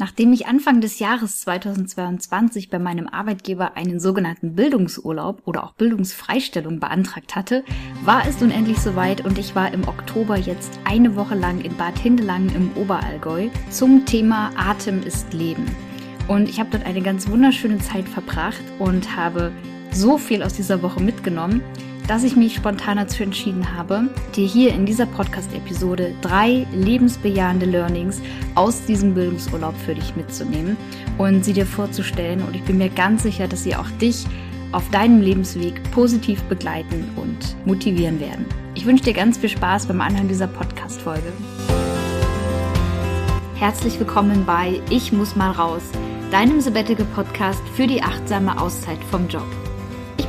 Nachdem ich Anfang des Jahres 2022 bei meinem Arbeitgeber einen sogenannten Bildungsurlaub oder auch Bildungsfreistellung beantragt hatte, war es nun endlich soweit und ich war im Oktober jetzt eine Woche lang in Bad Hindelangen im Oberallgäu zum Thema Atem ist Leben. Und ich habe dort eine ganz wunderschöne Zeit verbracht und habe so viel aus dieser Woche mitgenommen, dass ich mich spontan dazu entschieden habe, dir hier in dieser Podcast-Episode drei lebensbejahende Learnings aus diesem Bildungsurlaub für dich mitzunehmen und sie dir vorzustellen. Und ich bin mir ganz sicher, dass sie auch dich auf deinem Lebensweg positiv begleiten und motivieren werden. Ich wünsche dir ganz viel Spaß beim Anhören dieser Podcast-Folge. Herzlich willkommen bei Ich muss mal raus, deinem Sabbatical-Podcast für die achtsame Auszeit vom Job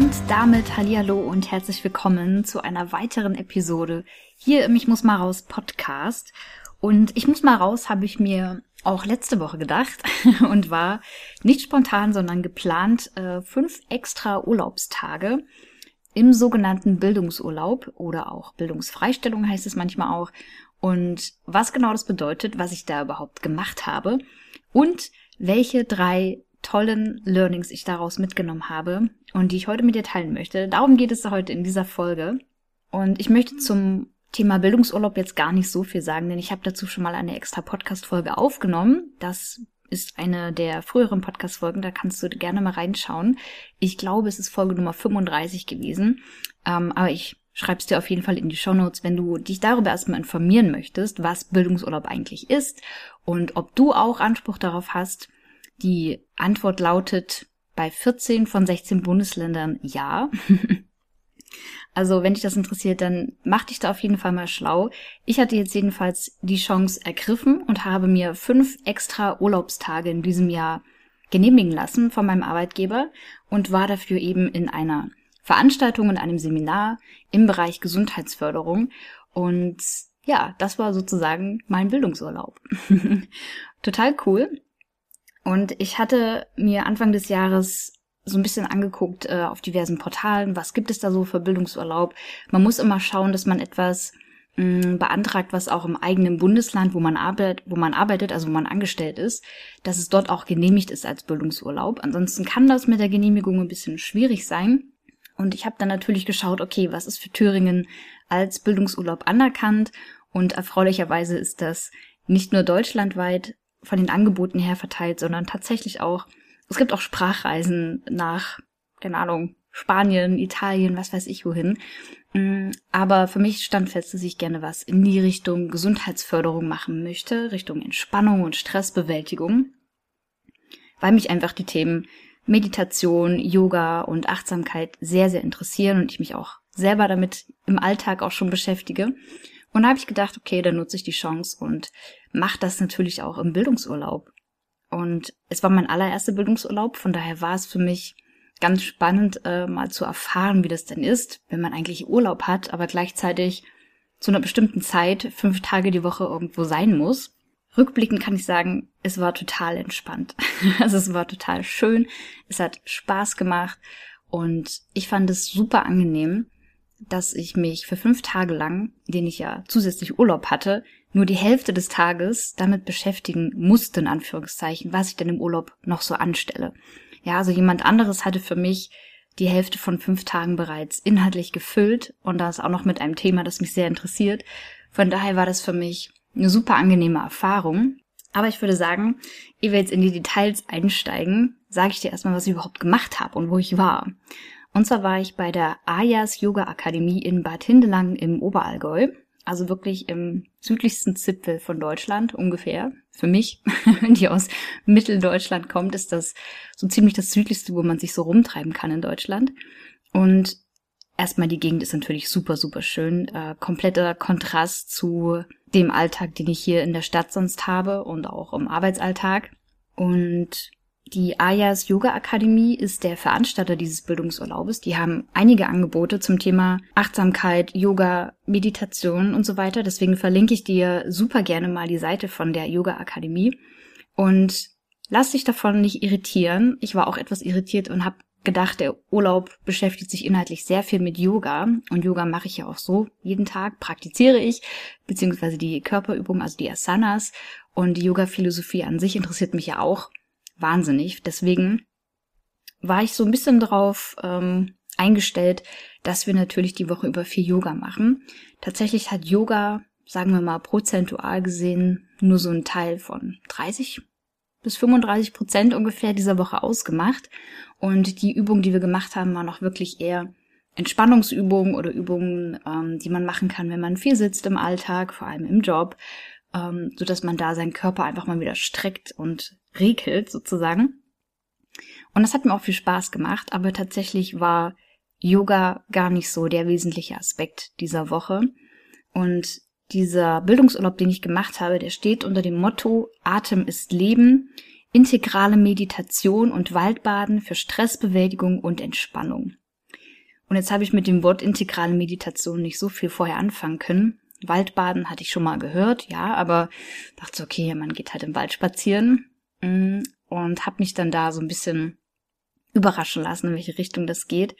Und damit Hallihallo und herzlich willkommen zu einer weiteren Episode hier im Ich muss mal raus Podcast. Und ich muss mal raus habe ich mir auch letzte Woche gedacht und war nicht spontan, sondern geplant äh, fünf extra Urlaubstage im sogenannten Bildungsurlaub oder auch Bildungsfreistellung heißt es manchmal auch. Und was genau das bedeutet, was ich da überhaupt gemacht habe und welche drei tollen Learnings ich daraus mitgenommen habe und die ich heute mit dir teilen möchte. Darum geht es heute in dieser Folge. Und ich möchte zum Thema Bildungsurlaub jetzt gar nicht so viel sagen, denn ich habe dazu schon mal eine extra Podcast-Folge aufgenommen. Das ist eine der früheren Podcast-Folgen, da kannst du gerne mal reinschauen. Ich glaube, es ist Folge Nummer 35 gewesen. Ähm, aber ich schreib's dir auf jeden Fall in die Show Notes, wenn du dich darüber erstmal informieren möchtest, was Bildungsurlaub eigentlich ist und ob du auch Anspruch darauf hast, die Antwort lautet bei 14 von 16 Bundesländern ja. also wenn dich das interessiert, dann mach dich da auf jeden Fall mal schlau. Ich hatte jetzt jedenfalls die Chance ergriffen und habe mir fünf extra Urlaubstage in diesem Jahr genehmigen lassen von meinem Arbeitgeber und war dafür eben in einer Veranstaltung, in einem Seminar im Bereich Gesundheitsförderung. Und ja, das war sozusagen mein Bildungsurlaub. Total cool. Und ich hatte mir Anfang des Jahres so ein bisschen angeguckt äh, auf diversen Portalen, was gibt es da so für Bildungsurlaub. Man muss immer schauen, dass man etwas mm, beantragt, was auch im eigenen Bundesland, wo man arbeitet, wo man arbeitet, also wo man angestellt ist, dass es dort auch genehmigt ist als Bildungsurlaub. Ansonsten kann das mit der Genehmigung ein bisschen schwierig sein. Und ich habe dann natürlich geschaut, okay, was ist für Thüringen als Bildungsurlaub anerkannt? Und erfreulicherweise ist das nicht nur deutschlandweit von den Angeboten her verteilt, sondern tatsächlich auch, es gibt auch Sprachreisen nach, keine Ahnung, Spanien, Italien, was weiß ich wohin. Mm, aber für mich stand fest, dass ich gerne was in die Richtung Gesundheitsförderung machen möchte, Richtung Entspannung und Stressbewältigung, weil mich einfach die Themen Meditation, Yoga und Achtsamkeit sehr, sehr interessieren und ich mich auch selber damit im Alltag auch schon beschäftige. Und da habe ich gedacht, okay, dann nutze ich die Chance und mache das natürlich auch im Bildungsurlaub. Und es war mein allererster Bildungsurlaub, von daher war es für mich ganz spannend, äh, mal zu erfahren, wie das denn ist, wenn man eigentlich Urlaub hat, aber gleichzeitig zu einer bestimmten Zeit fünf Tage die Woche irgendwo sein muss. Rückblickend kann ich sagen, es war total entspannt. also es war total schön, es hat Spaß gemacht und ich fand es super angenehm, dass ich mich für fünf Tage lang, den ich ja zusätzlich Urlaub hatte, nur die Hälfte des Tages damit beschäftigen musste, in Anführungszeichen, was ich denn im Urlaub noch so anstelle. Ja, also jemand anderes hatte für mich die Hälfte von fünf Tagen bereits inhaltlich gefüllt und das auch noch mit einem Thema, das mich sehr interessiert. Von daher war das für mich eine super angenehme Erfahrung. Aber ich würde sagen, ehe wir jetzt in die Details einsteigen, sage ich dir erstmal, was ich überhaupt gemacht habe und wo ich war. Und zwar war ich bei der Ayas Yoga Akademie in Bad Hindelang im Oberallgäu. Also wirklich im südlichsten Zipfel von Deutschland ungefähr. Für mich, die aus Mitteldeutschland kommt, ist das so ziemlich das südlichste, wo man sich so rumtreiben kann in Deutschland. Und erstmal die Gegend ist natürlich super, super schön. Äh, kompletter Kontrast zu dem Alltag, den ich hier in der Stadt sonst habe und auch im Arbeitsalltag. Und Die Ayas Yoga Akademie ist der Veranstalter dieses Bildungsurlaubes. Die haben einige Angebote zum Thema Achtsamkeit, Yoga, Meditation und so weiter. Deswegen verlinke ich dir super gerne mal die Seite von der Yoga Akademie. Und lass dich davon nicht irritieren. Ich war auch etwas irritiert und habe gedacht, der Urlaub beschäftigt sich inhaltlich sehr viel mit Yoga. Und Yoga mache ich ja auch so jeden Tag, praktiziere ich, beziehungsweise die Körperübung, also die Asanas. Und die Yoga-Philosophie an sich interessiert mich ja auch wahnsinnig. Deswegen war ich so ein bisschen darauf ähm, eingestellt, dass wir natürlich die Woche über viel Yoga machen. Tatsächlich hat Yoga, sagen wir mal prozentual gesehen, nur so ein Teil von 30 bis 35 Prozent ungefähr dieser Woche ausgemacht. Und die Übungen, die wir gemacht haben, waren auch wirklich eher Entspannungsübungen oder Übungen, ähm, die man machen kann, wenn man viel sitzt im Alltag, vor allem im Job, ähm, so dass man da seinen Körper einfach mal wieder streckt und regelt sozusagen. Und das hat mir auch viel Spaß gemacht, aber tatsächlich war Yoga gar nicht so der wesentliche Aspekt dieser Woche. Und dieser Bildungsurlaub, den ich gemacht habe, der steht unter dem Motto Atem ist Leben, integrale Meditation und Waldbaden für Stressbewältigung und Entspannung. Und jetzt habe ich mit dem Wort integrale Meditation nicht so viel vorher anfangen können. Waldbaden hatte ich schon mal gehört, ja, aber dachte okay, man geht halt im Wald spazieren und habe mich dann da so ein bisschen überraschen lassen, in welche Richtung das geht.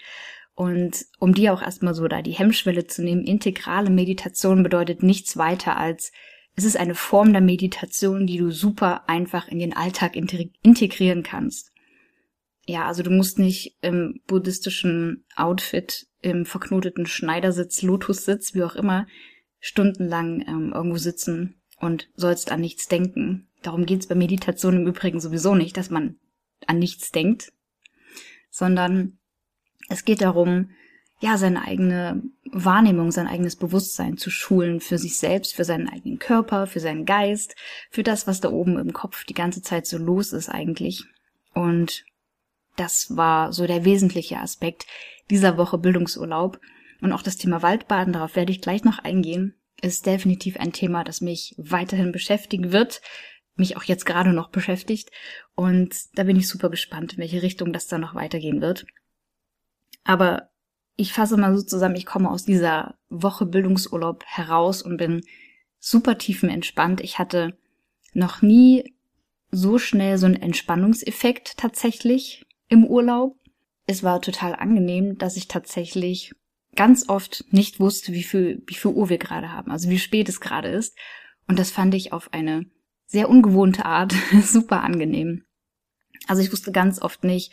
Und um dir auch erstmal so da die Hemmschwelle zu nehmen, integrale Meditation bedeutet nichts weiter als, es ist eine Form der Meditation, die du super einfach in den Alltag integrieren kannst. Ja, also du musst nicht im buddhistischen Outfit, im verknoteten Schneidersitz, Lotussitz, wie auch immer, stundenlang ähm, irgendwo sitzen und sollst an nichts denken. Darum geht's bei Meditation im Übrigen sowieso nicht, dass man an nichts denkt, sondern es geht darum, ja, seine eigene Wahrnehmung, sein eigenes Bewusstsein zu schulen für sich selbst, für seinen eigenen Körper, für seinen Geist, für das, was da oben im Kopf die ganze Zeit so los ist eigentlich. Und das war so der wesentliche Aspekt dieser Woche Bildungsurlaub. Und auch das Thema Waldbaden, darauf werde ich gleich noch eingehen, ist definitiv ein Thema, das mich weiterhin beschäftigen wird, mich auch jetzt gerade noch beschäftigt. Und da bin ich super gespannt, in welche Richtung das dann noch weitergehen wird. Aber ich fasse mal so zusammen, ich komme aus dieser Woche Bildungsurlaub heraus und bin super tiefenentspannt. Ich hatte noch nie so schnell so einen Entspannungseffekt tatsächlich im Urlaub. Es war total angenehm, dass ich tatsächlich ganz oft nicht wusste, wie viel, wie viel Uhr wir gerade haben, also wie spät es gerade ist. Und das fand ich auf eine sehr ungewohnte Art super angenehm. Also ich wusste ganz oft nicht,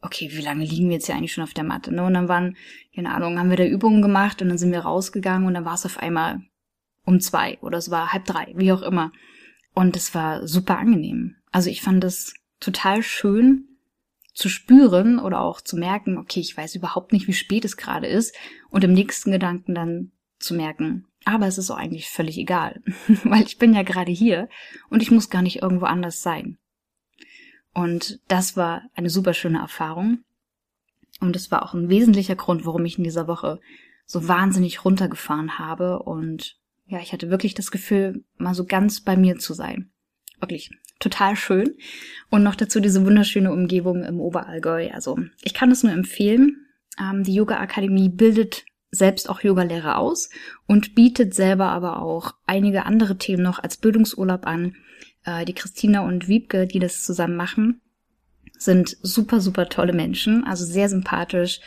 okay, wie lange liegen wir jetzt hier eigentlich schon auf der Matte? Ne? Und dann waren, keine Ahnung, haben wir da Übungen gemacht und dann sind wir rausgegangen und dann war es auf einmal um zwei oder es war halb drei, wie auch immer. Und es war super angenehm. Also ich fand es total schön, zu spüren oder auch zu merken, okay, ich weiß überhaupt nicht, wie spät es gerade ist und im nächsten Gedanken dann zu merken, aber es ist auch eigentlich völlig egal, weil ich bin ja gerade hier und ich muss gar nicht irgendwo anders sein. Und das war eine super schöne Erfahrung. Und das war auch ein wesentlicher Grund, warum ich in dieser Woche so wahnsinnig runtergefahren habe. Und ja, ich hatte wirklich das Gefühl, mal so ganz bei mir zu sein. Wirklich total schön. Und noch dazu diese wunderschöne Umgebung im Oberallgäu. Also ich kann es nur empfehlen. Ähm, die Yoga Akademie bildet selbst auch Yogalehrer aus und bietet selber aber auch einige andere Themen noch als Bildungsurlaub an. Äh, die Christina und Wiebke, die das zusammen machen, sind super, super tolle Menschen. Also sehr sympathisch,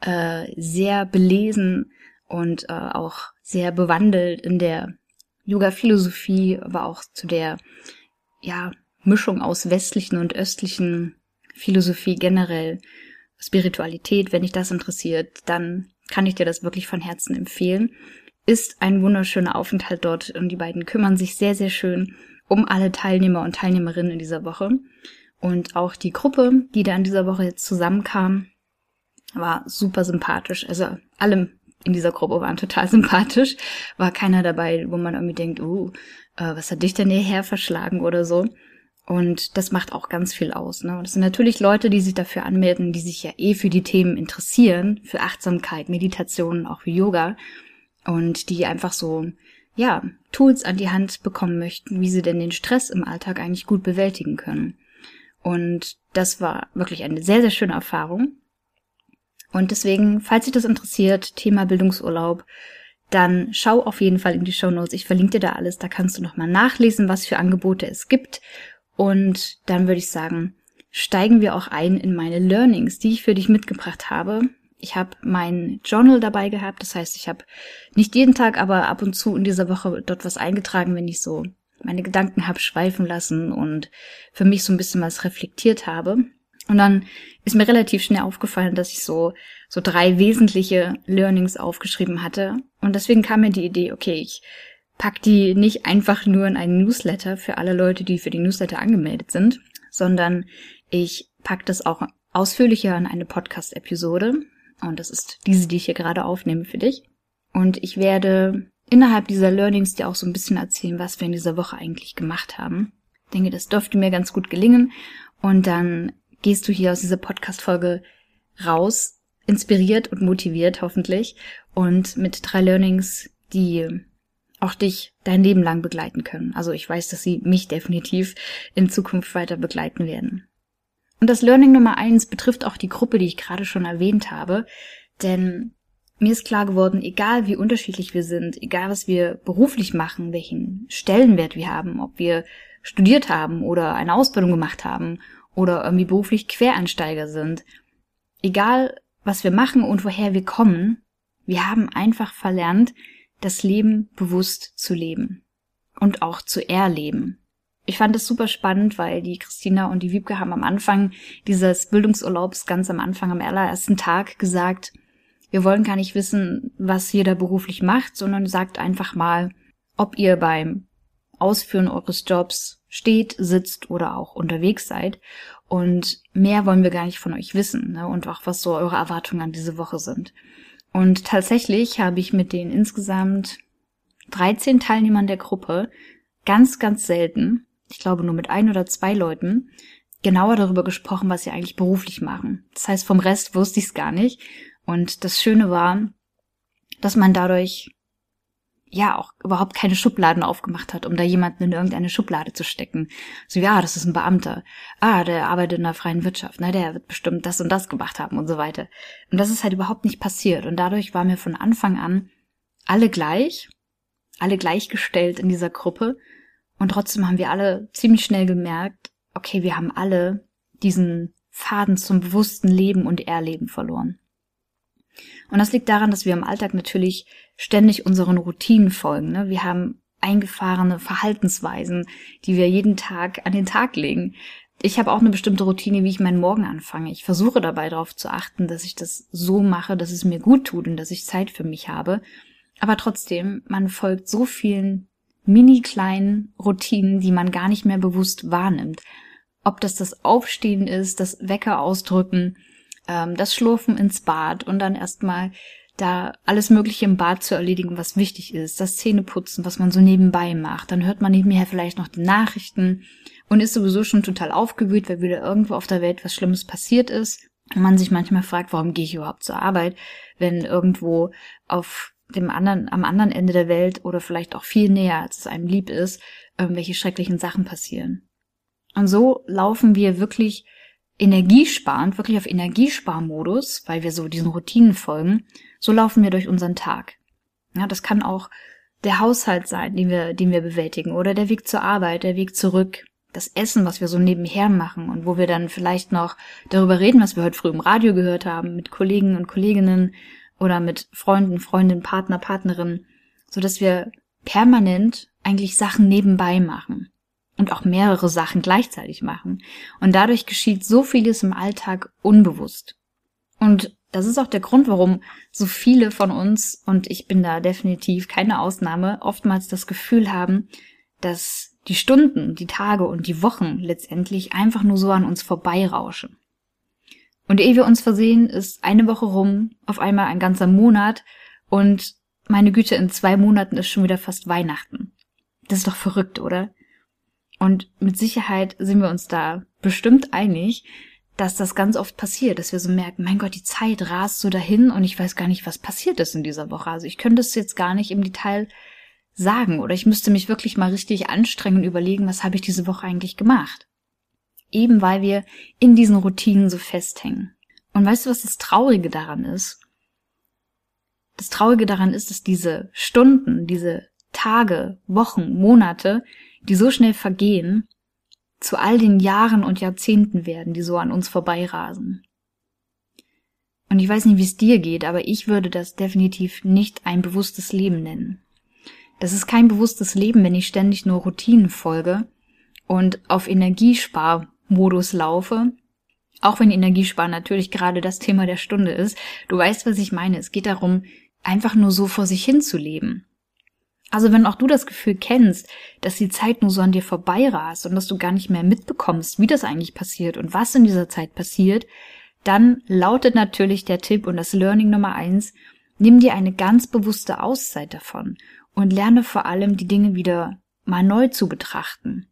äh, sehr belesen und äh, auch sehr bewandelt in der Yoga-Philosophie, aber auch zu der ja, Mischung aus westlichen und östlichen Philosophie generell, Spiritualität, wenn dich das interessiert, dann kann ich dir das wirklich von Herzen empfehlen. Ist ein wunderschöner Aufenthalt dort und die beiden kümmern sich sehr, sehr schön um alle Teilnehmer und Teilnehmerinnen in dieser Woche. Und auch die Gruppe, die da in dieser Woche jetzt zusammenkam, war super sympathisch. Also alle in dieser Gruppe waren total sympathisch. War keiner dabei, wo man irgendwie denkt, uh, äh, was hat dich denn hierher verschlagen oder so. Und das macht auch ganz viel aus. Ne? Und das sind natürlich Leute, die sich dafür anmelden, die sich ja eh für die Themen interessieren, für Achtsamkeit, Meditation, auch für Yoga. Und die einfach so, ja, Tools an die Hand bekommen möchten, wie sie denn den Stress im Alltag eigentlich gut bewältigen können. Und das war wirklich eine sehr, sehr schöne Erfahrung. Und deswegen, falls dich das interessiert, Thema Bildungsurlaub, dann schau auf jeden Fall in die Show Notes. Ich verlinke dir da alles. Da kannst du nochmal nachlesen, was für Angebote es gibt. Und dann würde ich sagen, steigen wir auch ein in meine Learnings, die ich für dich mitgebracht habe. Ich habe mein Journal dabei gehabt. Das heißt, ich habe nicht jeden Tag, aber ab und zu in dieser Woche dort was eingetragen, wenn ich so meine Gedanken habe schweifen lassen und für mich so ein bisschen was reflektiert habe. Und dann ist mir relativ schnell aufgefallen, dass ich so, so drei wesentliche Learnings aufgeschrieben hatte. Und deswegen kam mir die Idee, okay, ich pack die nicht einfach nur in einen Newsletter für alle Leute, die für die Newsletter angemeldet sind, sondern ich pack das auch ausführlicher in eine Podcast-Episode. Und das ist diese, die ich hier gerade aufnehme für dich. Und ich werde innerhalb dieser Learnings dir auch so ein bisschen erzählen, was wir in dieser Woche eigentlich gemacht haben. Ich denke, das dürfte mir ganz gut gelingen. Und dann gehst du hier aus dieser Podcast-Folge raus, inspiriert und motiviert hoffentlich und mit drei Learnings, die auch dich dein Leben lang begleiten können. Also ich weiß, dass sie mich definitiv in Zukunft weiter begleiten werden. Und das Learning Nummer eins betrifft auch die Gruppe, die ich gerade schon erwähnt habe, denn mir ist klar geworden, egal wie unterschiedlich wir sind, egal was wir beruflich machen, welchen Stellenwert wir haben, ob wir studiert haben oder eine Ausbildung gemacht haben oder irgendwie beruflich Quereinsteiger sind. Egal, was wir machen und woher wir kommen, wir haben einfach verlernt, das Leben bewusst zu leben und auch zu erleben. Ich fand es super spannend, weil die Christina und die Wiebke haben am Anfang dieses Bildungsurlaubs, ganz am Anfang, am allerersten Tag gesagt, wir wollen gar nicht wissen, was jeder beruflich macht, sondern sagt einfach mal, ob ihr beim Ausführen eures Jobs steht, sitzt oder auch unterwegs seid. Und mehr wollen wir gar nicht von euch wissen ne? und auch was so eure Erwartungen an diese Woche sind. Und tatsächlich habe ich mit den insgesamt 13 Teilnehmern der Gruppe ganz, ganz selten, ich glaube nur mit ein oder zwei Leuten, genauer darüber gesprochen, was sie eigentlich beruflich machen. Das heißt, vom Rest wusste ich es gar nicht. Und das Schöne war, dass man dadurch ja auch überhaupt keine Schubladen aufgemacht hat, um da jemanden in irgendeine Schublade zu stecken. So, ja, das ist ein Beamter. Ah, der arbeitet in der freien Wirtschaft. Na, der wird bestimmt das und das gemacht haben und so weiter. Und das ist halt überhaupt nicht passiert. Und dadurch war mir von Anfang an alle gleich, alle gleichgestellt in dieser Gruppe. Und trotzdem haben wir alle ziemlich schnell gemerkt, okay, wir haben alle diesen Faden zum bewussten Leben und Erleben verloren. Und das liegt daran, dass wir im Alltag natürlich ständig unseren Routinen folgen. Ne? Wir haben eingefahrene Verhaltensweisen, die wir jeden Tag an den Tag legen. Ich habe auch eine bestimmte Routine, wie ich meinen Morgen anfange. Ich versuche dabei darauf zu achten, dass ich das so mache, dass es mir gut tut und dass ich Zeit für mich habe. Aber trotzdem, man folgt so vielen mini kleinen Routinen, die man gar nicht mehr bewusst wahrnimmt. Ob das das Aufstehen ist, das Wecker ausdrücken, ähm, das Schlurfen ins Bad und dann erstmal da alles Mögliche im Bad zu erledigen, was wichtig ist, das Zähneputzen, was man so nebenbei macht. Dann hört man nebenher vielleicht noch die Nachrichten und ist sowieso schon total aufgewühlt, weil wieder irgendwo auf der Welt was Schlimmes passiert ist. Und man sich manchmal fragt, warum gehe ich überhaupt zur Arbeit, wenn irgendwo auf dem anderen, am anderen Ende der Welt oder vielleicht auch viel näher, als es einem lieb ist, irgendwelche schrecklichen Sachen passieren. Und so laufen wir wirklich energiesparend, wirklich auf Energiesparmodus, weil wir so diesen Routinen folgen, so laufen wir durch unseren Tag. Ja, das kann auch der Haushalt sein, den wir, den wir bewältigen, oder der Weg zur Arbeit, der Weg zurück, das Essen, was wir so nebenher machen und wo wir dann vielleicht noch darüber reden, was wir heute früh im Radio gehört haben, mit Kollegen und Kolleginnen oder mit Freunden, Freundinnen, Partner, Partnerinnen, so dass wir permanent eigentlich Sachen nebenbei machen und auch mehrere Sachen gleichzeitig machen. Und dadurch geschieht so vieles im Alltag unbewusst. Und das ist auch der Grund, warum so viele von uns, und ich bin da definitiv keine Ausnahme, oftmals das Gefühl haben, dass die Stunden, die Tage und die Wochen letztendlich einfach nur so an uns vorbeirauschen. Und ehe wir uns versehen, ist eine Woche rum, auf einmal ein ganzer Monat und meine Güte, in zwei Monaten ist schon wieder fast Weihnachten. Das ist doch verrückt, oder? Und mit Sicherheit sind wir uns da bestimmt einig, dass das ganz oft passiert, dass wir so merken, mein Gott, die Zeit rast so dahin und ich weiß gar nicht, was passiert ist in dieser Woche. Also ich könnte es jetzt gar nicht im Detail sagen oder ich müsste mich wirklich mal richtig anstrengen und überlegen, was habe ich diese Woche eigentlich gemacht. eben weil wir in diesen Routinen so festhängen. Und weißt du, was das Traurige daran ist? Das Traurige daran ist, dass diese Stunden, diese Tage, Wochen, Monate, die so schnell vergehen, zu all den Jahren und Jahrzehnten werden, die so an uns vorbeirasen. Und ich weiß nicht, wie es dir geht, aber ich würde das definitiv nicht ein bewusstes Leben nennen. Das ist kein bewusstes Leben, wenn ich ständig nur Routinen folge und auf Energiesparmodus laufe. Auch wenn Energiesparen natürlich gerade das Thema der Stunde ist. Du weißt, was ich meine. Es geht darum, einfach nur so vor sich hin zu leben. Also wenn auch du das Gefühl kennst, dass die Zeit nur so an dir vorbeirast und dass du gar nicht mehr mitbekommst, wie das eigentlich passiert und was in dieser Zeit passiert, dann lautet natürlich der Tipp und das Learning Nummer eins, nimm dir eine ganz bewusste Auszeit davon und lerne vor allem die Dinge wieder mal neu zu betrachten.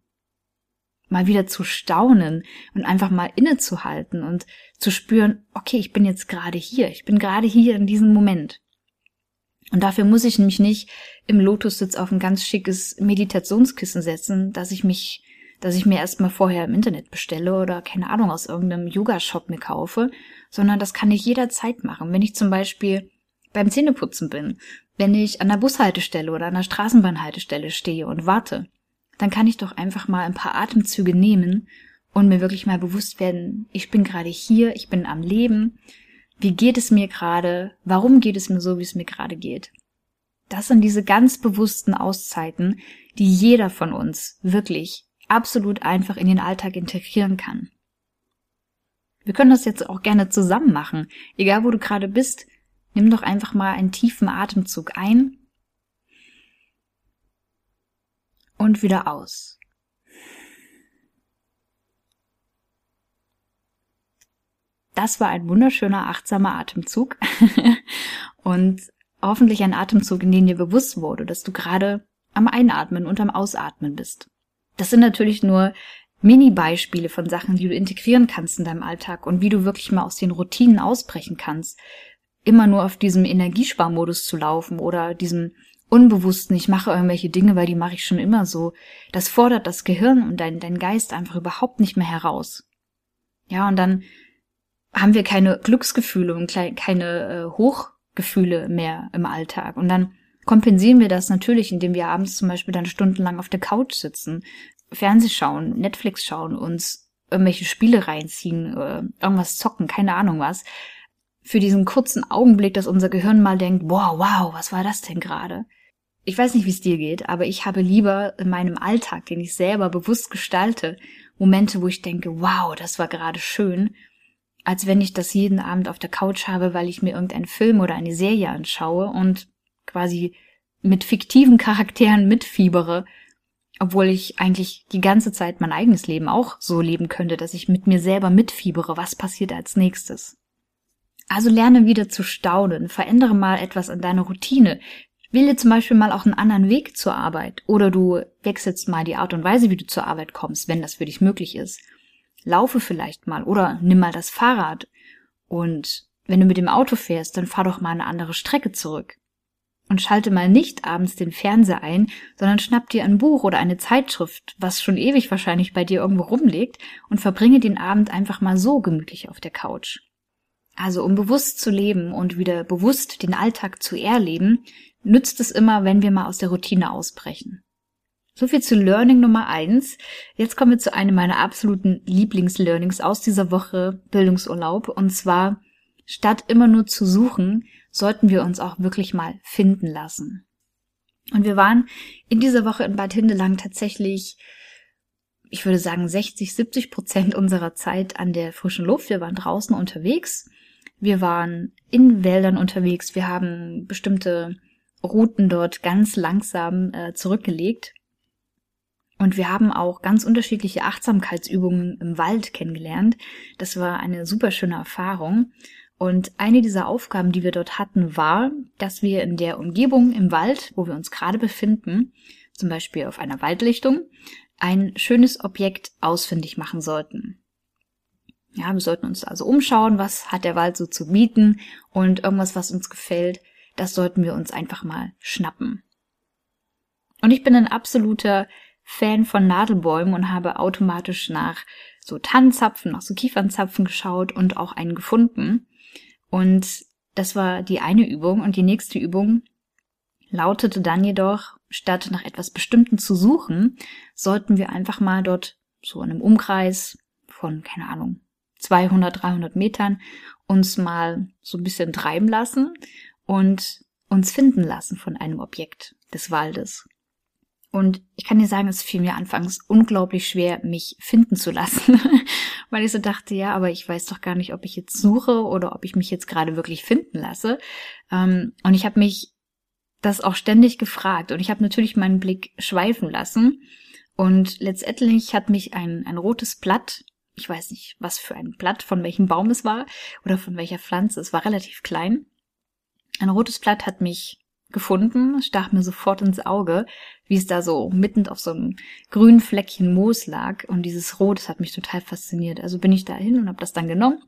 Mal wieder zu staunen und einfach mal innezuhalten und zu spüren, okay, ich bin jetzt gerade hier, ich bin gerade hier in diesem Moment. Und dafür muss ich mich nicht im Lotussitz auf ein ganz schickes Meditationskissen setzen, dass ich mich, dass ich mir erstmal vorher im Internet bestelle oder keine Ahnung aus irgendeinem Yoga-Shop mir kaufe, sondern das kann ich jederzeit machen. Wenn ich zum Beispiel beim Zähneputzen bin, wenn ich an der Bushaltestelle oder an der Straßenbahnhaltestelle stehe und warte, dann kann ich doch einfach mal ein paar Atemzüge nehmen und mir wirklich mal bewusst werden, ich bin gerade hier, ich bin am Leben, wie geht es mir gerade? Warum geht es mir so, wie es mir gerade geht? Das sind diese ganz bewussten Auszeiten, die jeder von uns wirklich absolut einfach in den Alltag integrieren kann. Wir können das jetzt auch gerne zusammen machen. Egal wo du gerade bist, nimm doch einfach mal einen tiefen Atemzug ein und wieder aus. Das war ein wunderschöner, achtsamer Atemzug und hoffentlich ein Atemzug, in dem dir bewusst wurde, dass du gerade am Einatmen und am Ausatmen bist. Das sind natürlich nur Mini-Beispiele von Sachen, die du integrieren kannst in deinem Alltag und wie du wirklich mal aus den Routinen ausbrechen kannst. Immer nur auf diesem Energiesparmodus zu laufen oder diesem unbewussten, ich mache irgendwelche Dinge, weil die mache ich schon immer so. Das fordert das Gehirn und dein, dein Geist einfach überhaupt nicht mehr heraus. Ja, und dann haben wir keine Glücksgefühle und keine äh, Hochgefühle mehr im Alltag. Und dann kompensieren wir das natürlich, indem wir abends zum Beispiel dann stundenlang auf der Couch sitzen, Fernseh schauen, Netflix schauen, uns irgendwelche Spiele reinziehen, äh, irgendwas zocken, keine Ahnung was. Für diesen kurzen Augenblick, dass unser Gehirn mal denkt, wow, wow, was war das denn gerade? Ich weiß nicht, wie es dir geht, aber ich habe lieber in meinem Alltag, den ich selber bewusst gestalte, Momente, wo ich denke, wow, das war gerade schön, als wenn ich das jeden Abend auf der Couch habe, weil ich mir irgendeinen Film oder eine Serie anschaue und quasi mit fiktiven Charakteren mitfiebere, obwohl ich eigentlich die ganze Zeit mein eigenes Leben auch so leben könnte, dass ich mit mir selber mitfiebere, was passiert als nächstes. Also lerne wieder zu staunen, verändere mal etwas an deiner Routine, wähle zum Beispiel mal auch einen anderen Weg zur Arbeit oder du wechselst mal die Art und Weise, wie du zur Arbeit kommst, wenn das für dich möglich ist laufe vielleicht mal oder nimm mal das Fahrrad. Und wenn du mit dem Auto fährst, dann fahr doch mal eine andere Strecke zurück. Und schalte mal nicht abends den Fernseher ein, sondern schnapp dir ein Buch oder eine Zeitschrift, was schon ewig wahrscheinlich bei dir irgendwo rumliegt, und verbringe den Abend einfach mal so gemütlich auf der Couch. Also um bewusst zu leben und wieder bewusst den Alltag zu erleben, nützt es immer, wenn wir mal aus der Routine ausbrechen. So viel zu Learning Nummer eins. Jetzt kommen wir zu einem meiner absoluten Lieblingslearnings aus dieser Woche Bildungsurlaub. Und zwar, statt immer nur zu suchen, sollten wir uns auch wirklich mal finden lassen. Und wir waren in dieser Woche in Bad Hindelang tatsächlich, ich würde sagen, 60, 70 Prozent unserer Zeit an der frischen Luft. Wir waren draußen unterwegs. Wir waren in Wäldern unterwegs. Wir haben bestimmte Routen dort ganz langsam äh, zurückgelegt und wir haben auch ganz unterschiedliche Achtsamkeitsübungen im Wald kennengelernt. Das war eine super schöne Erfahrung. Und eine dieser Aufgaben, die wir dort hatten, war, dass wir in der Umgebung im Wald, wo wir uns gerade befinden, zum Beispiel auf einer Waldlichtung, ein schönes Objekt ausfindig machen sollten. Ja, wir sollten uns also umschauen, was hat der Wald so zu bieten und irgendwas, was uns gefällt, das sollten wir uns einfach mal schnappen. Und ich bin ein absoluter Fan von Nadelbäumen und habe automatisch nach so Tannenzapfen, nach so Kiefernzapfen geschaut und auch einen gefunden. Und das war die eine Übung. Und die nächste Übung lautete dann jedoch, statt nach etwas Bestimmten zu suchen, sollten wir einfach mal dort so in einem Umkreis von, keine Ahnung, 200, 300 Metern uns mal so ein bisschen treiben lassen und uns finden lassen von einem Objekt des Waldes. Und ich kann dir sagen, es fiel mir anfangs unglaublich schwer, mich finden zu lassen, weil ich so dachte, ja, aber ich weiß doch gar nicht, ob ich jetzt suche oder ob ich mich jetzt gerade wirklich finden lasse. Ähm, und ich habe mich das auch ständig gefragt und ich habe natürlich meinen Blick schweifen lassen. Und letztendlich hat mich ein, ein rotes Blatt, ich weiß nicht, was für ein Blatt, von welchem Baum es war oder von welcher Pflanze, es war relativ klein. Ein rotes Blatt hat mich gefunden, stach mir sofort ins Auge, wie es da so mitten auf so einem grünen Fleckchen Moos lag. Und dieses Rot, das hat mich total fasziniert. Also bin ich da hin und habe das dann genommen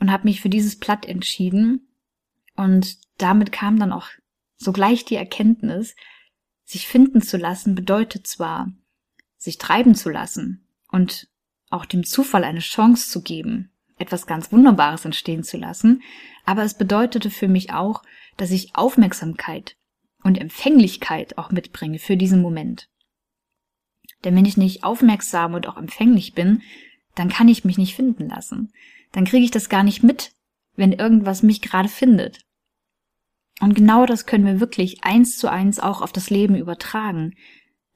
und habe mich für dieses Blatt entschieden. Und damit kam dann auch sogleich die Erkenntnis, sich finden zu lassen bedeutet zwar, sich treiben zu lassen und auch dem Zufall eine Chance zu geben, etwas ganz Wunderbares entstehen zu lassen, aber es bedeutete für mich auch, dass ich Aufmerksamkeit und Empfänglichkeit auch mitbringe für diesen Moment. Denn wenn ich nicht aufmerksam und auch empfänglich bin, dann kann ich mich nicht finden lassen. Dann kriege ich das gar nicht mit, wenn irgendwas mich gerade findet. Und genau das können wir wirklich eins zu eins auch auf das Leben übertragen.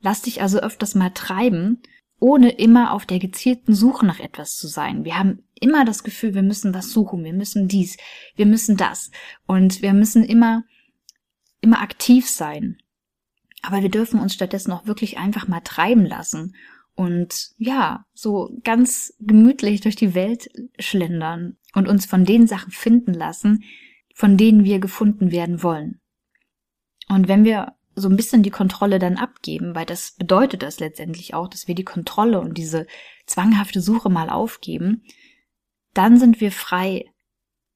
Lass dich also öfters mal treiben, ohne immer auf der gezielten Suche nach etwas zu sein. Wir haben immer das Gefühl, wir müssen was suchen, wir müssen dies, wir müssen das und wir müssen immer, immer aktiv sein. Aber wir dürfen uns stattdessen auch wirklich einfach mal treiben lassen und ja, so ganz gemütlich durch die Welt schlendern und uns von den Sachen finden lassen, von denen wir gefunden werden wollen. Und wenn wir so ein bisschen die Kontrolle dann abgeben, weil das bedeutet das letztendlich auch, dass wir die Kontrolle und diese zwanghafte Suche mal aufgeben, dann sind wir frei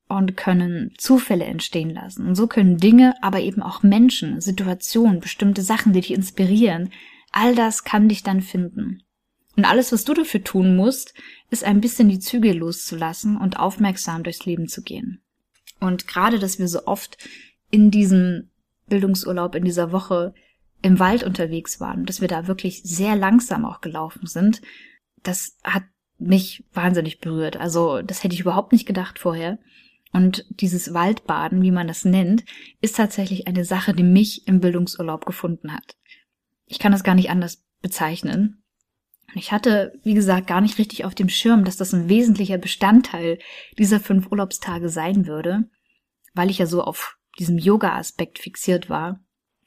und können Zufälle entstehen lassen. Und so können Dinge, aber eben auch Menschen, Situationen, bestimmte Sachen, die dich inspirieren, all das kann dich dann finden. Und alles, was du dafür tun musst, ist ein bisschen die Züge loszulassen und aufmerksam durchs Leben zu gehen. Und gerade, dass wir so oft in diesem Bildungsurlaub, in dieser Woche im Wald unterwegs waren, dass wir da wirklich sehr langsam auch gelaufen sind, das hat mich wahnsinnig berührt. Also das hätte ich überhaupt nicht gedacht vorher. Und dieses Waldbaden, wie man das nennt, ist tatsächlich eine Sache, die mich im Bildungsurlaub gefunden hat. Ich kann das gar nicht anders bezeichnen. Ich hatte, wie gesagt, gar nicht richtig auf dem Schirm, dass das ein wesentlicher Bestandteil dieser fünf Urlaubstage sein würde, weil ich ja so auf diesem Yoga-Aspekt fixiert war.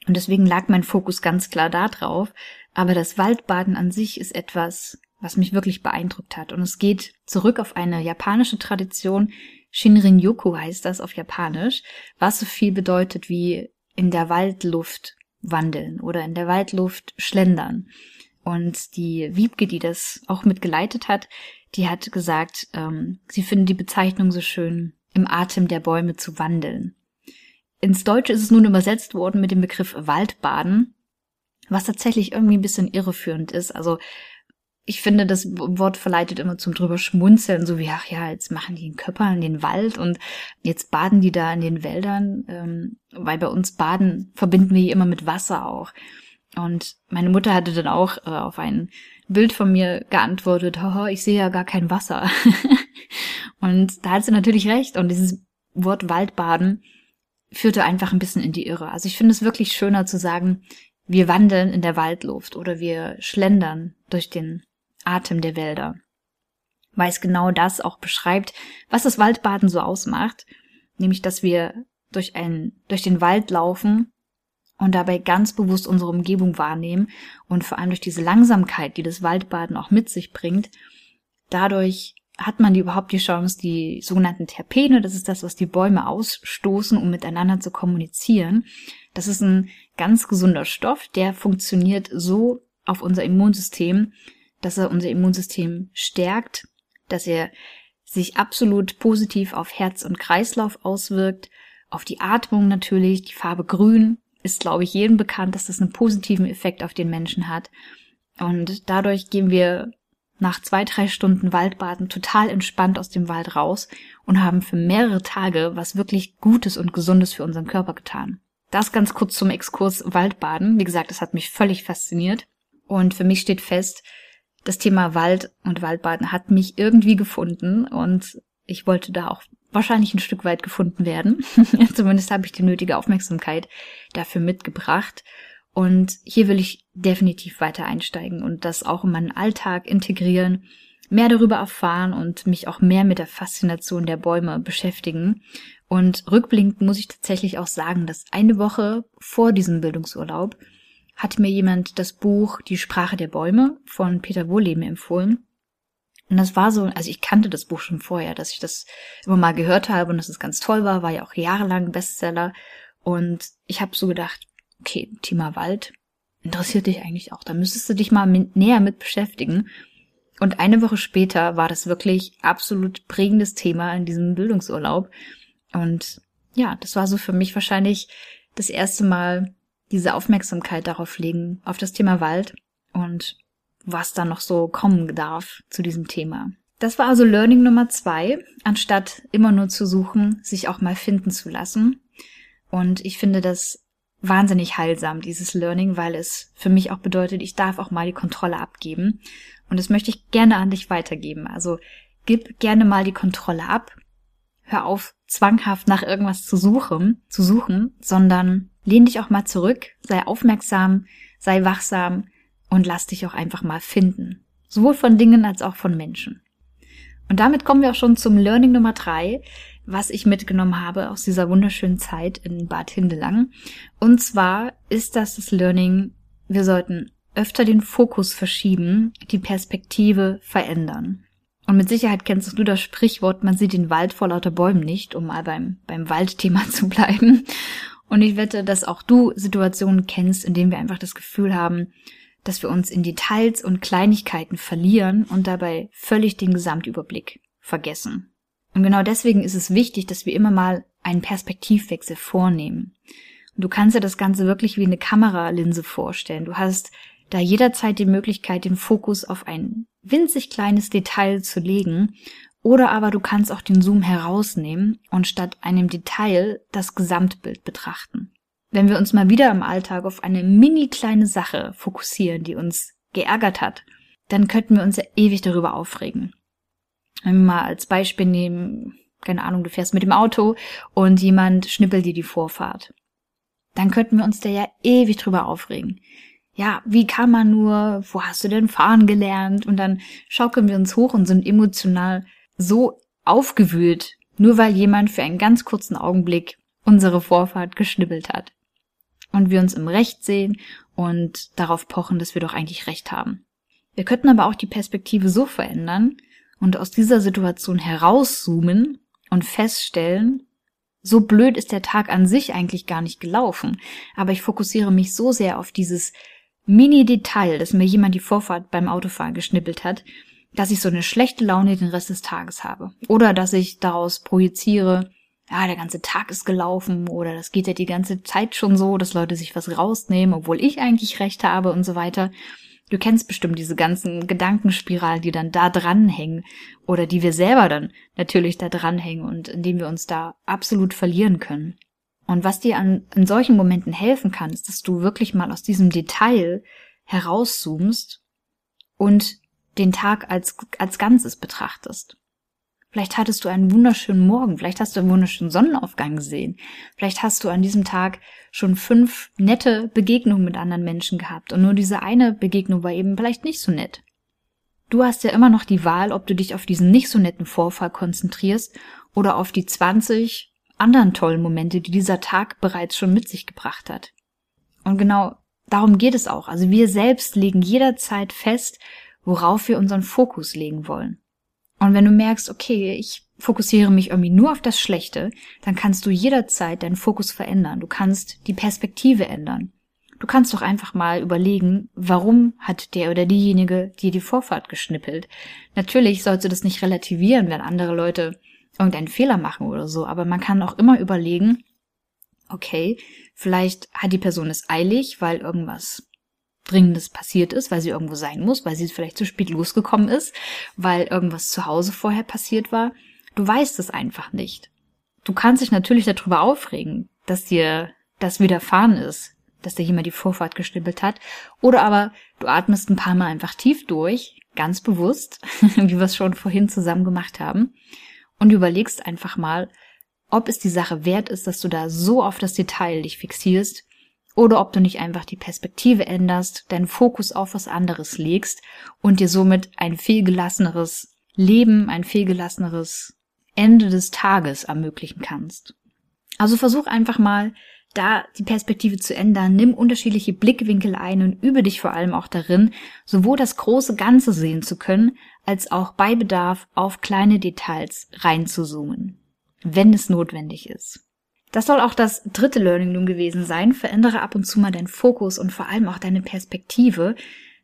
Und deswegen lag mein Fokus ganz klar da drauf. Aber das Waldbaden an sich ist etwas, was mich wirklich beeindruckt hat. Und es geht zurück auf eine japanische Tradition. Shinrin-yoku heißt das auf Japanisch, was so viel bedeutet wie in der Waldluft wandeln oder in der Waldluft schlendern. Und die Wiebke, die das auch mitgeleitet hat, die hat gesagt, ähm, sie finden die Bezeichnung so schön, im Atem der Bäume zu wandeln. Ins Deutsche ist es nun übersetzt worden mit dem Begriff Waldbaden, was tatsächlich irgendwie ein bisschen irreführend ist. Also ich finde, das Wort verleitet immer zum drüber schmunzeln, so wie, ach ja, jetzt machen die in den Wald und jetzt baden die da in den Wäldern, ähm, weil bei uns Baden verbinden wir immer mit Wasser auch. Und meine Mutter hatte dann auch äh, auf ein Bild von mir geantwortet, haha, ich sehe ja gar kein Wasser. und da hat sie natürlich recht. Und dieses Wort Waldbaden führte einfach ein bisschen in die Irre. Also ich finde es wirklich schöner zu sagen, wir wandeln in der Waldluft oder wir schlendern durch den Atem der Wälder, weil es genau das auch beschreibt, was das Waldbaden so ausmacht, nämlich dass wir durch, ein, durch den Wald laufen und dabei ganz bewusst unsere Umgebung wahrnehmen und vor allem durch diese Langsamkeit, die das Waldbaden auch mit sich bringt, dadurch hat man die überhaupt die Chance, die sogenannten Terpene, das ist das, was die Bäume ausstoßen, um miteinander zu kommunizieren. Das ist ein ganz gesunder Stoff, der funktioniert so auf unser Immunsystem, dass er unser Immunsystem stärkt, dass er sich absolut positiv auf Herz und Kreislauf auswirkt, auf die Atmung natürlich, die Farbe grün ist, glaube ich, jedem bekannt, dass das einen positiven Effekt auf den Menschen hat. Und dadurch gehen wir nach zwei, drei Stunden Waldbaden total entspannt aus dem Wald raus und haben für mehrere Tage was wirklich Gutes und Gesundes für unseren Körper getan. Das ganz kurz zum Exkurs Waldbaden. Wie gesagt, das hat mich völlig fasziniert. Und für mich steht fest, das Thema Wald und Waldbaden hat mich irgendwie gefunden und ich wollte da auch wahrscheinlich ein Stück weit gefunden werden. Zumindest habe ich die nötige Aufmerksamkeit dafür mitgebracht. Und hier will ich definitiv weiter einsteigen und das auch in meinen Alltag integrieren, mehr darüber erfahren und mich auch mehr mit der Faszination der Bäume beschäftigen. Und rückblickend muss ich tatsächlich auch sagen, dass eine Woche vor diesem Bildungsurlaub hat mir jemand das Buch Die Sprache der Bäume von Peter Wohleben empfohlen. Und das war so, also ich kannte das Buch schon vorher, dass ich das immer mal gehört habe und dass es ganz toll war, war ja auch jahrelang Bestseller. Und ich habe so gedacht, okay, Thema Wald interessiert dich eigentlich auch. Da müsstest du dich mal mit, näher mit beschäftigen. Und eine Woche später war das wirklich absolut prägendes Thema in diesem Bildungsurlaub. Und ja, das war so für mich wahrscheinlich das erste Mal diese Aufmerksamkeit darauf legen, auf das Thema Wald und was da noch so kommen darf zu diesem Thema. Das war also Learning Nummer zwei, anstatt immer nur zu suchen, sich auch mal finden zu lassen. Und ich finde das wahnsinnig heilsam, dieses Learning, weil es für mich auch bedeutet, ich darf auch mal die Kontrolle abgeben. Und das möchte ich gerne an dich weitergeben. Also gib gerne mal die Kontrolle ab. Hör auf, zwanghaft nach irgendwas zu suchen, zu suchen, sondern lehn dich auch mal zurück, sei aufmerksam, sei wachsam und lass dich auch einfach mal finden. Sowohl von Dingen als auch von Menschen. Und damit kommen wir auch schon zum Learning Nummer drei, was ich mitgenommen habe aus dieser wunderschönen Zeit in Bad Hindelang. Und zwar ist das das Learning, wir sollten öfter den Fokus verschieben, die Perspektive verändern. Und mit Sicherheit kennst du das Sprichwort, man sieht den Wald vor lauter Bäumen nicht, um mal beim, beim Waldthema zu bleiben. Und ich wette, dass auch du Situationen kennst, in denen wir einfach das Gefühl haben, dass wir uns in Details und Kleinigkeiten verlieren und dabei völlig den Gesamtüberblick vergessen. Und genau deswegen ist es wichtig, dass wir immer mal einen Perspektivwechsel vornehmen. Und du kannst dir das Ganze wirklich wie eine Kameralinse vorstellen. Du hast da jederzeit die Möglichkeit, den Fokus auf ein winzig kleines Detail zu legen, oder aber du kannst auch den Zoom herausnehmen und statt einem Detail das Gesamtbild betrachten. Wenn wir uns mal wieder im Alltag auf eine mini kleine Sache fokussieren, die uns geärgert hat, dann könnten wir uns ja ewig darüber aufregen. Wenn wir mal als Beispiel nehmen, keine Ahnung, du fährst mit dem Auto und jemand schnippelt dir die Vorfahrt. Dann könnten wir uns da ja ewig drüber aufregen. Ja, wie kann man nur, wo hast du denn fahren gelernt? Und dann schaukeln wir uns hoch und sind emotional so aufgewühlt, nur weil jemand für einen ganz kurzen Augenblick unsere Vorfahrt geschnippelt hat. Und wir uns im Recht sehen und darauf pochen, dass wir doch eigentlich Recht haben. Wir könnten aber auch die Perspektive so verändern, und aus dieser Situation herauszoomen und feststellen, so blöd ist der Tag an sich eigentlich gar nicht gelaufen, aber ich fokussiere mich so sehr auf dieses Mini-Detail, dass mir jemand die Vorfahrt beim Autofahren geschnippelt hat, dass ich so eine schlechte Laune den Rest des Tages habe. Oder dass ich daraus projiziere, ja, der ganze Tag ist gelaufen oder das geht ja die ganze Zeit schon so, dass Leute sich was rausnehmen, obwohl ich eigentlich recht habe und so weiter. Du kennst bestimmt diese ganzen Gedankenspiralen, die dann da dranhängen oder die wir selber dann natürlich da dranhängen und in denen wir uns da absolut verlieren können. Und was dir an, in solchen Momenten helfen kann, ist, dass du wirklich mal aus diesem Detail herauszoomst und den Tag als, als Ganzes betrachtest. Vielleicht hattest du einen wunderschönen Morgen, vielleicht hast du einen wunderschönen Sonnenaufgang gesehen, vielleicht hast du an diesem Tag schon fünf nette Begegnungen mit anderen Menschen gehabt und nur diese eine Begegnung war eben vielleicht nicht so nett. Du hast ja immer noch die Wahl, ob du dich auf diesen nicht so netten Vorfall konzentrierst oder auf die 20 anderen tollen Momente, die dieser Tag bereits schon mit sich gebracht hat. Und genau darum geht es auch. Also wir selbst legen jederzeit fest, worauf wir unseren Fokus legen wollen. Und wenn du merkst, okay, ich fokussiere mich irgendwie nur auf das Schlechte, dann kannst du jederzeit deinen Fokus verändern. Du kannst die Perspektive ändern. Du kannst doch einfach mal überlegen, warum hat der oder diejenige dir die Vorfahrt geschnippelt. Natürlich sollst du das nicht relativieren, wenn andere Leute irgendeinen Fehler machen oder so, aber man kann auch immer überlegen, okay, vielleicht hat die Person es eilig, weil irgendwas Dringendes passiert ist, weil sie irgendwo sein muss, weil sie vielleicht zu spät losgekommen ist, weil irgendwas zu Hause vorher passiert war. Du weißt es einfach nicht. Du kannst dich natürlich darüber aufregen, dass dir das widerfahren ist, dass dir jemand die Vorfahrt gestippelt hat. Oder aber du atmest ein paar Mal einfach tief durch, ganz bewusst, wie wir es schon vorhin zusammen gemacht haben, und überlegst einfach mal, ob es die Sache wert ist, dass du da so auf das Detail dich fixierst, oder ob du nicht einfach die Perspektive änderst, deinen Fokus auf was anderes legst und dir somit ein viel gelasseneres Leben, ein viel gelasseneres Ende des Tages ermöglichen kannst. Also versuch einfach mal, da die Perspektive zu ändern, nimm unterschiedliche Blickwinkel ein und übe dich vor allem auch darin, sowohl das große Ganze sehen zu können, als auch bei Bedarf auf kleine Details reinzuzoomen, wenn es notwendig ist. Das soll auch das dritte Learning nun gewesen sein. Verändere ab und zu mal deinen Fokus und vor allem auch deine Perspektive.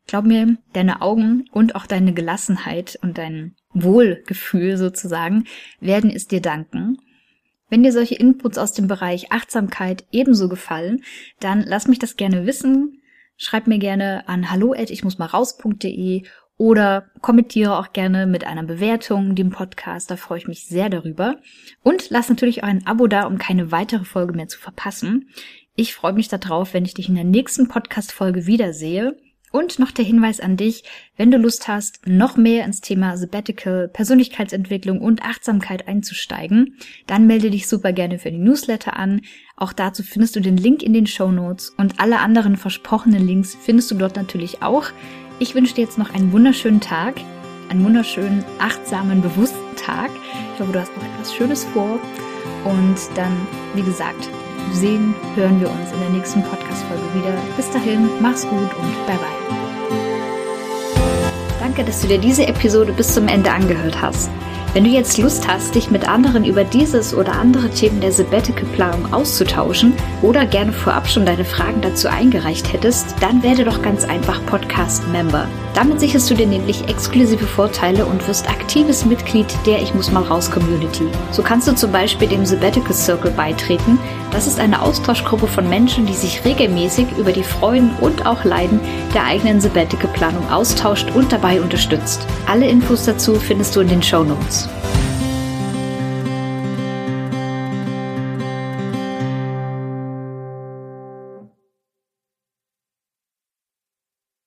Glaub mir, deine Augen und auch deine Gelassenheit und dein Wohlgefühl sozusagen werden es dir danken. Wenn dir solche Inputs aus dem Bereich Achtsamkeit ebenso gefallen, dann lass mich das gerne wissen. Schreib mir gerne an hallo oder kommentiere auch gerne mit einer Bewertung dem Podcast, da freue ich mich sehr darüber. Und lass natürlich auch ein Abo da, um keine weitere Folge mehr zu verpassen. Ich freue mich darauf, wenn ich dich in der nächsten Podcast-Folge wiedersehe. Und noch der Hinweis an dich, wenn du Lust hast, noch mehr ins Thema Sabbatical, Persönlichkeitsentwicklung und Achtsamkeit einzusteigen, dann melde dich super gerne für die Newsletter an. Auch dazu findest du den Link in den Show Notes und alle anderen versprochenen Links findest du dort natürlich auch. Ich wünsche dir jetzt noch einen wunderschönen Tag, einen wunderschönen, achtsamen, bewussten Tag. Ich hoffe, du hast noch etwas Schönes vor. Und dann, wie gesagt, sehen, hören wir uns in der nächsten Podcast-Folge wieder. Bis dahin, mach's gut und bye bye. Danke, dass du dir diese Episode bis zum Ende angehört hast. Wenn du jetzt Lust hast, dich mit anderen über dieses oder andere Themen der Sabbatical-Planung auszutauschen oder gerne vorab schon deine Fragen dazu eingereicht hättest, dann werde doch ganz einfach Podcast-Member. Damit sicherst du dir nämlich exklusive Vorteile und wirst aktives Mitglied der Ich muss mal raus Community. So kannst du zum Beispiel dem Sabbatical Circle beitreten. Das ist eine Austauschgruppe von Menschen, die sich regelmäßig über die Freuden und auch Leiden der eigenen Sabbatical Planung austauscht und dabei unterstützt. Alle Infos dazu findest du in den Show Notes. News.